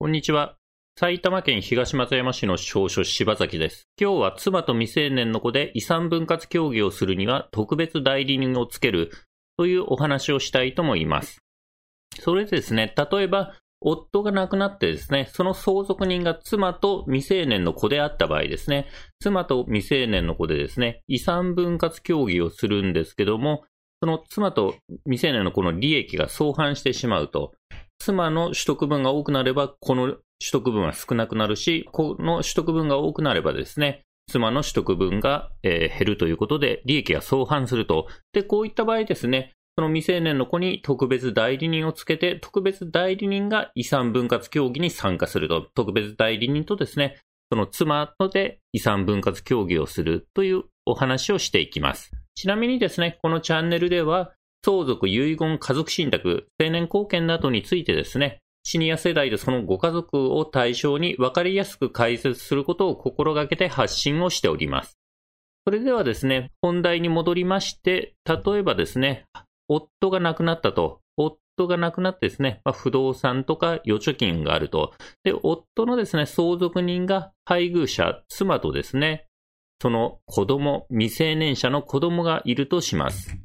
こんにちは。埼玉県東松山市の少書柴崎です。今日は妻と未成年の子で遺産分割協議をするには特別代理人をつけるというお話をしたいと思います。それでですね、例えば夫が亡くなってですね、その相続人が妻と未成年の子であった場合ですね、妻と未成年の子でですね、遺産分割協議をするんですけども、その妻と未成年の子の利益が相反してしまうと、妻の取得分が多くなれば、この取得分は少なくなるし、この取得分が多くなればですね、妻の取得分が、えー、減るということで、利益が相反すると。で、こういった場合ですね、その未成年の子に特別代理人をつけて、特別代理人が遺産分割協議に参加すると。特別代理人とですね、その妻とで遺産分割協議をするというお話をしていきます。ちなみにですね、このチャンネルでは、相続、遺言、家族信託、成年後見などについてですね、シニア世代でそのご家族を対象に分かりやすく解説することを心がけて発信をしております。それではですね、本題に戻りまして、例えばですね、夫が亡くなったと。夫が亡くなってですね、まあ、不動産とか預貯金があると。で、夫のですね、相続人が配偶者、妻とですね、その子供、未成年者の子供がいるとします。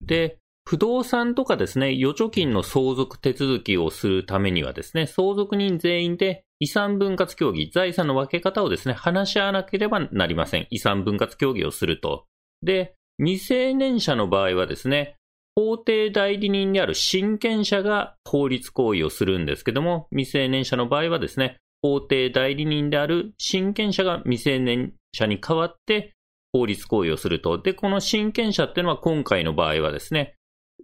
で、不動産とかですね、預貯金の相続手続きをするためにはですね、相続人全員で遺産分割協議、財産の分け方をですね、話し合わなければなりません。遺産分割協議をすると。で、未成年者の場合はですね、法定代理人である親権者が法律行為をするんですけども、未成年者の場合はですね、法定代理人である親権者が未成年者に代わって法律行為をすると。で、この親権者っていうのは今回の場合はですね、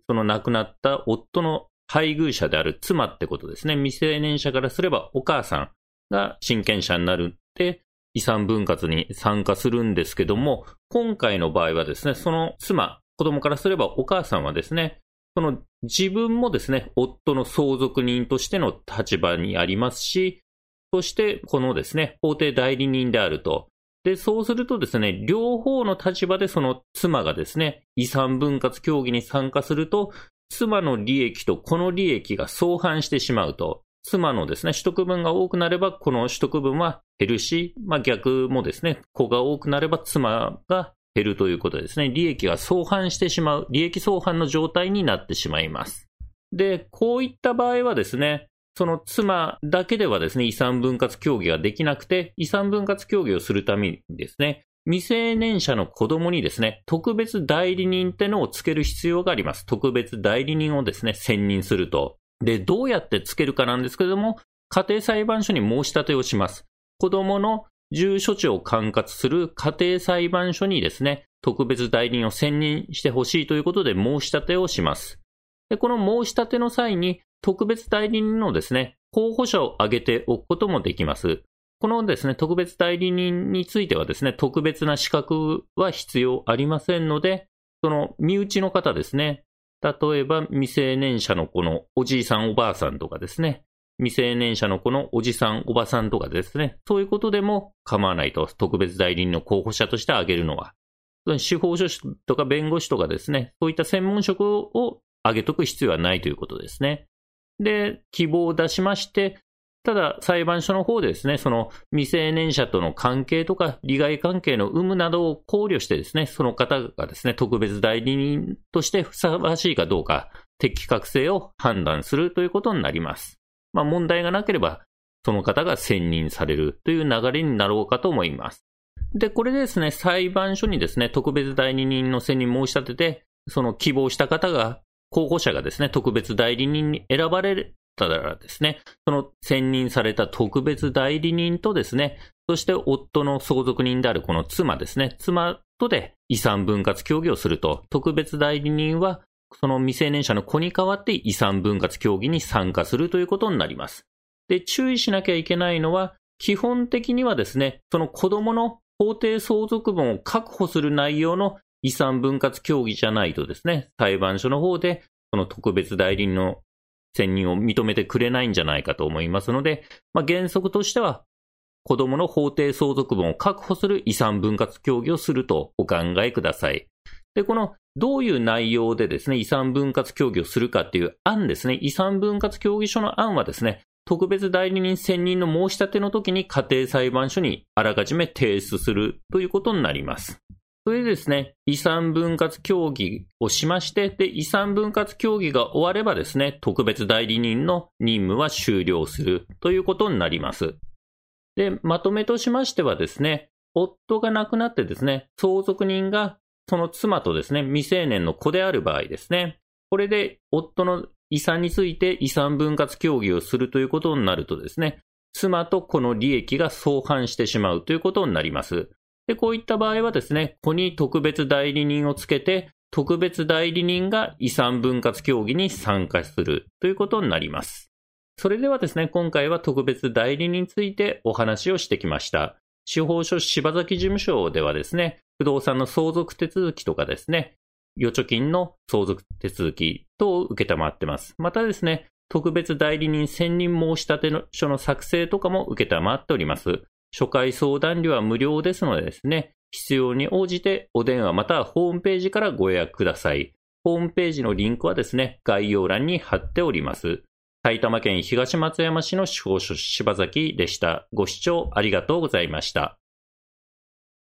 その亡くなった夫の配偶者である妻ってことですね。未成年者からすればお母さんが親権者になるって遺産分割に参加するんですけども、今回の場合はですね、その妻、子供からすればお母さんはですね、その自分もですね、夫の相続人としての立場にありますし、そしてこのですね、法定代理人であると。で、そうするとですね、両方の立場でその妻がですね、遺産分割協議に参加すると、妻の利益とこの利益が相反してしまうと、妻のですね、取得分が多くなれば、この取得分は減るし、まあ逆もですね、子が多くなれば妻が減るということですね。利益が相反してしまう、利益相反の状態になってしまいます。で、こういった場合はですね、その妻だけではですね、遺産分割協議ができなくて、遺産分割協議をするためにですね、未成年者の子供にですね、特別代理人ってのをつける必要があります。特別代理人をですね、選任すると。で、どうやってつけるかなんですけれども、家庭裁判所に申し立てをします。子供の住所地を管轄する家庭裁判所にですね、特別代理人を選任してほしいということで申し立てをします。で、この申し立ての際に、特別代理人のですね、候補者を挙げておくこともできます。このですね、特別代理人についてはですね、特別な資格は必要ありませんので、その身内の方ですね、例えば未成年者の子のおじいさんおばあさんとかですね、未成年者の子のおじさんおばさんとかですね、そういうことでも構わないと、特別代理人の候補者として挙げるのは。司法書士とか弁護士とかですね、そういった専門職を挙げとく必要はないということですね。で、希望を出しまして、ただ裁判所の方でですね、その未成年者との関係とか利害関係の有無などを考慮してですね、その方がですね、特別代理人としてふさわしいかどうか、適格性を判断するということになります。まあ問題がなければ、その方が選任されるという流れになろうかと思います。で、これでですね、裁判所にですね、特別代理人の選任申し立てて、その希望した方が候補者がですね、特別代理人に選ばれたらですね、その選任された特別代理人とですね、そして夫の相続人であるこの妻ですね、妻とで遺産分割協議をすると、特別代理人はその未成年者の子に代わって遺産分割協議に参加するということになります。で、注意しなきゃいけないのは、基本的にはですね、その子供の法定相続分を確保する内容の遺産分割協議じゃないとですね、裁判所の方で、その特別代理人の選任を認めてくれないんじゃないかと思いますので、まあ、原則としては、子供の法定相続分を確保する遺産分割協議をするとお考えください。で、このどういう内容でですね、遺産分割協議をするかっていう案ですね、遺産分割協議書の案はですね、特別代理人選任の申し立ての時に家庭裁判所にあらかじめ提出するということになります。それでですね、遺産分割協議をしまして、で、遺産分割協議が終わればですね、特別代理人の任務は終了するということになります。で、まとめとしましてはですね、夫が亡くなってですね、相続人がその妻とですね、未成年の子である場合ですね、これで夫の遺産について遺産分割協議をするということになるとですね、妻と子の利益が相反してしまうということになります。で、こういった場合はですね、子に特別代理人をつけて、特別代理人が遺産分割協議に参加するということになります。それではですね、今回は特別代理人についてお話をしてきました。司法書柴崎事務所ではですね、不動産の相続手続きとかですね、預貯金の相続手続き等を受けたまってます。またですね、特別代理人選任申立て書の作成とかも受けたまっております。初回相談料は無料ですのでですね、必要に応じてお電話またはホームページからご予約ください。ホームページのリンクはですね、概要欄に貼っております。埼玉県東松山市の司法書柴崎でした。ご視聴ありがとうございました。